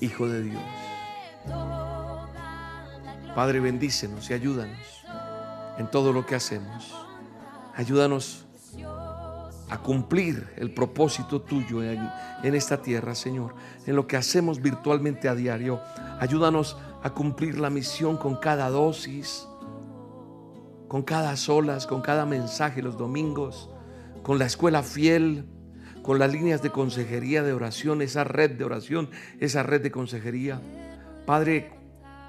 Hijo de Dios. Padre, bendícenos y ayúdanos en todo lo que hacemos. Ayúdanos a cumplir el propósito tuyo en, esta tierra, Señor, en lo que hacemos virtualmente a diario. Ayúdanos a cumplir la misión con cada dosis, con cada solas, con cada mensaje los domingos, con la escuela fiel, con las líneas de consejería de oración, esa red de oración, esa red de consejería. Padre,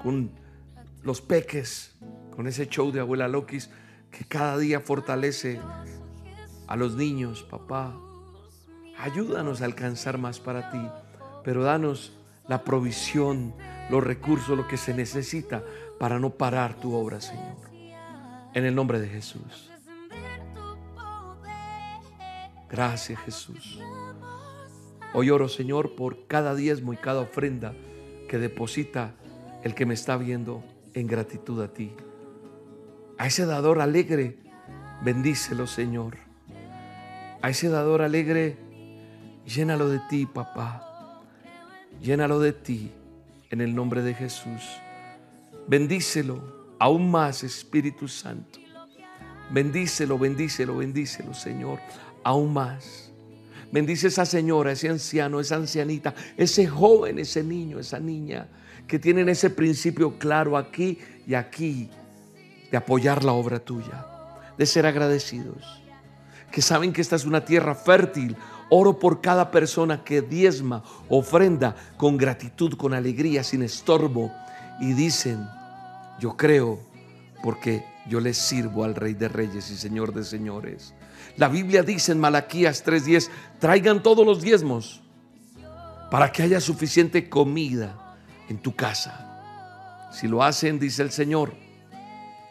con los peques, con ese show de abuela Lokis que cada día fortalece a los niños, papá. Ayúdanos a alcanzar más para ti, pero danos la provisión, los recursos, lo que se necesita para no parar tu obra, Señor. En el nombre de Jesús. Gracias, Jesús. Hoy oro, Señor, por cada diezmo y cada ofrenda que deposita el que me está viendo en gratitud a ti. A ese dador alegre, bendícelo, Señor. A ese dador alegre, llénalo de ti, papá. Llénalo de ti en el nombre de Jesús. Bendícelo aún más, Espíritu Santo. Bendícelo, bendícelo, bendícelo, Señor, aún más. Bendice esa señora, ese anciano, esa ancianita, ese joven, ese niño, esa niña que tienen ese principio claro aquí y aquí de apoyar la obra tuya, de ser agradecidos, que saben que esta es una tierra fértil. Oro por cada persona que diezma, ofrenda con gratitud, con alegría, sin estorbo y dicen, yo creo porque yo le sirvo al Rey de Reyes y Señor de Señores. La Biblia dice en Malaquías 3:10, traigan todos los diezmos para que haya suficiente comida en tu casa. Si lo hacen, dice el Señor,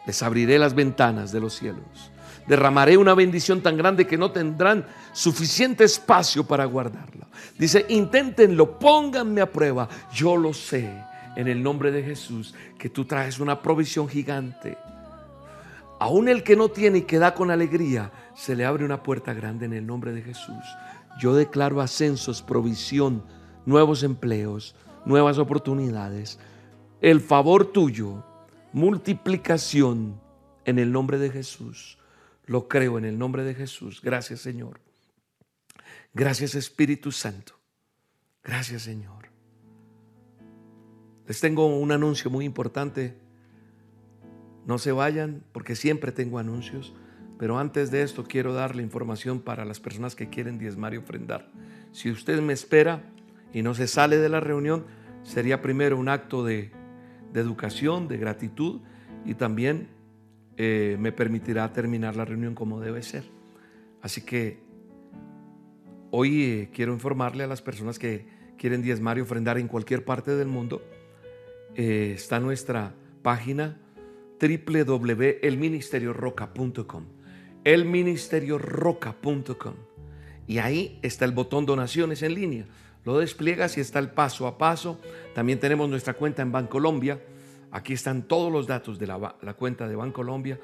les abriré las ventanas de los cielos. Derramaré una bendición tan grande que no tendrán suficiente espacio para guardarla. Dice, inténtenlo, pónganme a prueba. Yo lo sé en el nombre de Jesús que tú traes una provisión gigante. Aún el que no tiene y que da con alegría, se le abre una puerta grande en el nombre de Jesús. Yo declaro ascensos, provisión, nuevos empleos, nuevas oportunidades. El favor tuyo, multiplicación en el nombre de Jesús. Lo creo en el nombre de Jesús. Gracias Señor. Gracias Espíritu Santo. Gracias Señor. Les tengo un anuncio muy importante. No se vayan porque siempre tengo anuncios. Pero antes de esto quiero darle información para las personas que quieren diezmar y ofrendar. Si usted me espera y no se sale de la reunión, sería primero un acto de, de educación, de gratitud y también eh, me permitirá terminar la reunión como debe ser. Así que hoy eh, quiero informarle a las personas que quieren diezmar y ofrendar en cualquier parte del mundo eh, está nuestra página www.elministerioroca.com. Elministerioroca.com. Y ahí está el botón donaciones en línea. Lo despliegas y está el paso a paso. También tenemos nuestra cuenta en Bancolombia. Aquí están todos los datos de la, cuenta de Bancolombia,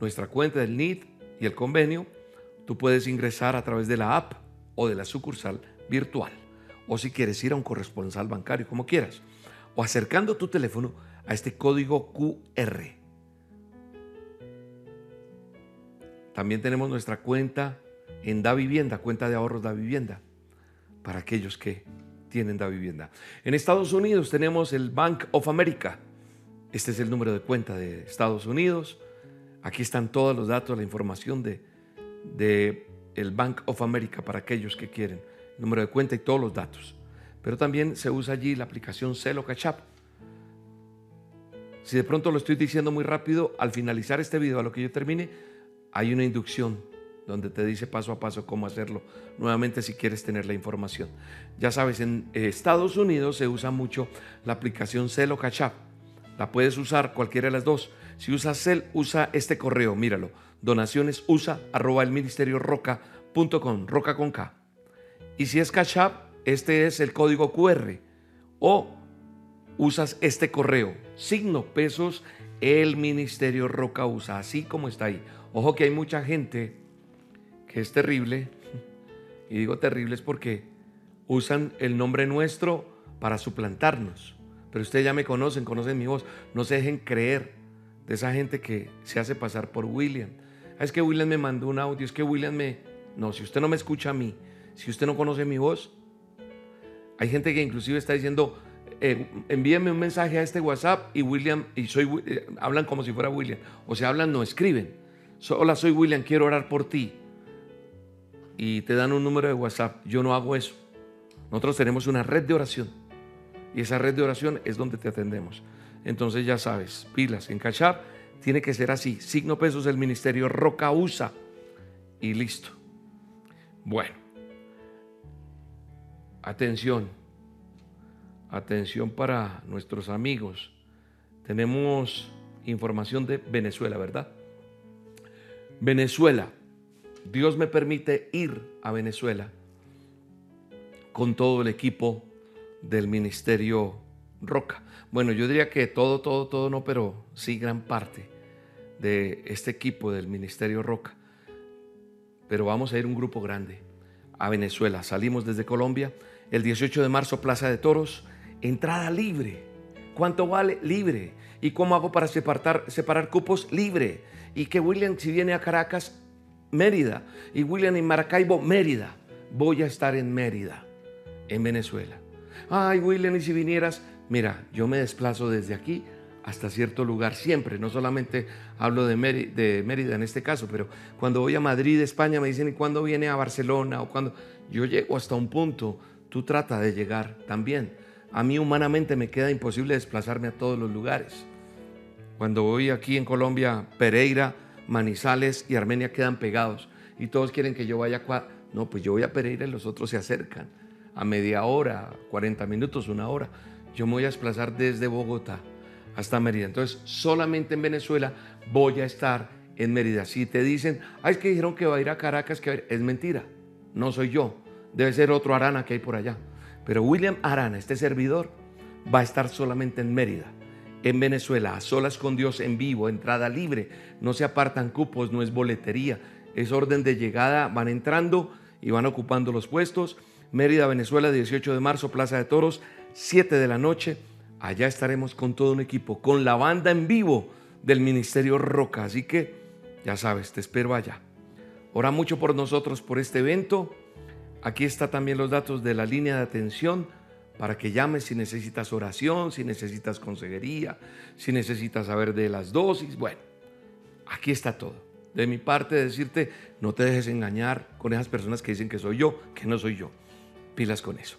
nuestra cuenta del NID y el convenio. Tú puedes ingresar a través de la app o de la sucursal virtual. O si quieres ir a un corresponsal bancario, como quieras o acercando tu teléfono a este código QR. También tenemos nuestra cuenta en Da Vivienda, cuenta de ahorros Da Vivienda, para aquellos que tienen Da Vivienda. En Estados Unidos tenemos el Bank of America. Este es el número de cuenta de Estados Unidos. Aquí están todos los datos, la información de, de el Bank of America para aquellos que quieren, número de cuenta y todos los datos. Pero también se usa allí la aplicación Celo Cachap. Si de pronto lo estoy diciendo muy rápido, al finalizar este video, a lo que yo termine, hay una inducción donde te dice paso a paso cómo hacerlo. Nuevamente, si quieres tener la información. Ya sabes, en Estados Unidos se usa mucho la aplicación Celo Cachap. La puedes usar cualquiera de las dos. Si usas Cel, usa este correo, míralo. Donaciones usa arroba el ministerio roca con K. Y si es Cachap, este es el código QR. O usas este correo, signo pesos, el ministerio roca usa, así como está ahí. Ojo que hay mucha gente es terrible, y digo terrible es porque usan el nombre nuestro para suplantarnos. Pero ustedes ya me conocen, conocen mi voz. No se dejen creer de esa gente que se hace pasar por William. Ah, es que William me mandó un audio, es que William me... No, si usted no me escucha a mí, si usted no conoce mi voz, hay gente que inclusive está diciendo, eh, envíenme un mensaje a este WhatsApp y William, y soy, eh, hablan como si fuera William. O sea, hablan, no escriben. Hola, soy William, quiero orar por ti. Y te dan un número de WhatsApp. Yo no hago eso. Nosotros tenemos una red de oración. Y esa red de oración es donde te atendemos. Entonces ya sabes, pilas, en tiene que ser así. Signo pesos del ministerio Roca USA. Y listo. Bueno. Atención. Atención para nuestros amigos. Tenemos información de Venezuela, ¿verdad? Venezuela. Dios me permite ir a Venezuela con todo el equipo del Ministerio Roca. Bueno, yo diría que todo, todo, todo no, pero sí gran parte de este equipo del Ministerio Roca. Pero vamos a ir un grupo grande a Venezuela. Salimos desde Colombia el 18 de marzo, Plaza de Toros, entrada libre. ¿Cuánto vale? Libre. ¿Y cómo hago para separar, separar cupos? Libre. Y que William, si viene a Caracas, Mérida. Y William en Maracaibo, Mérida. Voy a estar en Mérida, en Venezuela. Ay, William, y si vinieras, mira, yo me desplazo desde aquí hasta cierto lugar siempre, no solamente hablo de, Mérida en este caso, pero cuando voy a Madrid, España, me dicen, ¿y cuándo viene a Barcelona? O cuando yo llego hasta un punto, tú trata de llegar también. A mí humanamente me queda imposible desplazarme a todos los lugares. Cuando voy aquí en Colombia, Pereira, Manizales y Armenia quedan pegados y todos quieren que yo vaya a... No, pues yo voy a Pereira y los otros se acercan a media hora, 40 minutos, una hora. Yo me voy a desplazar desde Bogotá hasta Mérida. Entonces, solamente en Venezuela voy a estar en Mérida. Si te dicen, ay, es que dijeron que va a ir a Caracas, que es mentira. No soy yo. Debe ser otro Arana que hay por allá. Pero William Arana, este servidor, va a estar solamente en Mérida, en Venezuela, a solas con Dios en vivo, entrada libre. No se apartan cupos, no es boletería, es orden de llegada. Van entrando y van ocupando los puestos. Mérida, Venezuela, 18 de marzo, Plaza de Toros, 7 de la noche. Allá estaremos con todo un equipo, con la banda en vivo del Ministerio Roca. Así que, ya sabes, te espero allá. Ora mucho por nosotros, por este evento. Aquí está también los datos de la línea de atención para que llames si necesitas oración, si necesitas consejería, si necesitas saber de las dosis. Bueno, aquí está todo. De mi parte, decirte, no te dejes engañar con esas personas que dicen que soy yo, que no soy yo pilas con eso.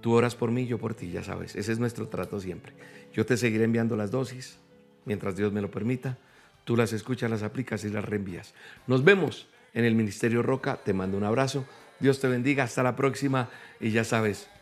Tú oras por mí, yo por ti, ya sabes. Ese es nuestro trato siempre. Yo te seguiré enviando las dosis mientras Dios me lo permita. Tú las escuchas, las aplicas y las reenvías. Nos vemos en el Ministerio Roca. Te mando un abrazo. Dios te bendiga. Hasta la próxima. Y ya sabes,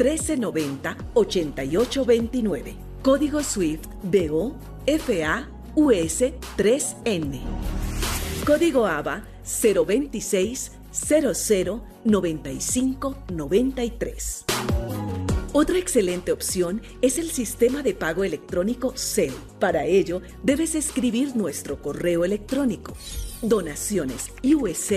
1390 8829. Código SWIFT BO FA US 3N. Código ABA 026 00 95 93. Otra excelente opción es el sistema de pago electrónico CEL. Para ello, debes escribir nuestro correo electrónico donacionesusa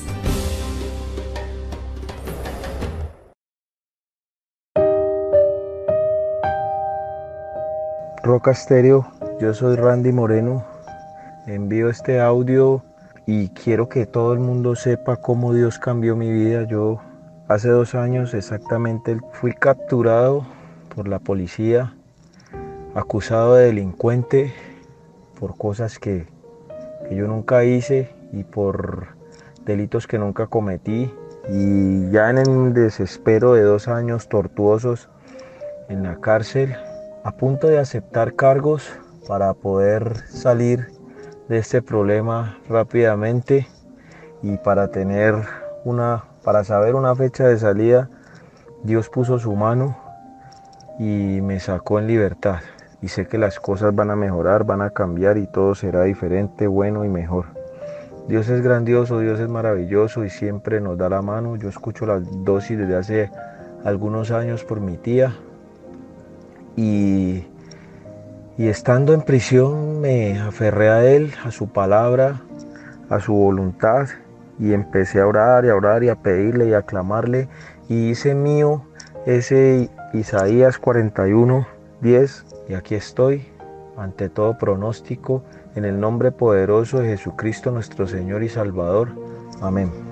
Roca Estéreo, yo soy Randy Moreno. Envío este audio y quiero que todo el mundo sepa cómo Dios cambió mi vida. Yo hace dos años exactamente fui capturado por la policía, acusado de delincuente por cosas que, que yo nunca hice y por delitos que nunca cometí. Y ya en el desespero de dos años tortuosos en la cárcel, a punto de aceptar cargos para poder salir de este problema rápidamente y para tener una para saber una fecha de salida Dios puso su mano y me sacó en libertad y sé que las cosas van a mejorar, van a cambiar y todo será diferente, bueno y mejor. Dios es grandioso, Dios es maravilloso y siempre nos da la mano. Yo escucho la dosis desde hace algunos años por mi tía y estando en prisión me aferré a Él, a su palabra, a su voluntad y empecé a orar y a orar y a pedirle y a clamarle y hice mío ese Isaías 41, 10 y aquí estoy ante todo pronóstico en el nombre poderoso de Jesucristo nuestro Señor y Salvador. Amén.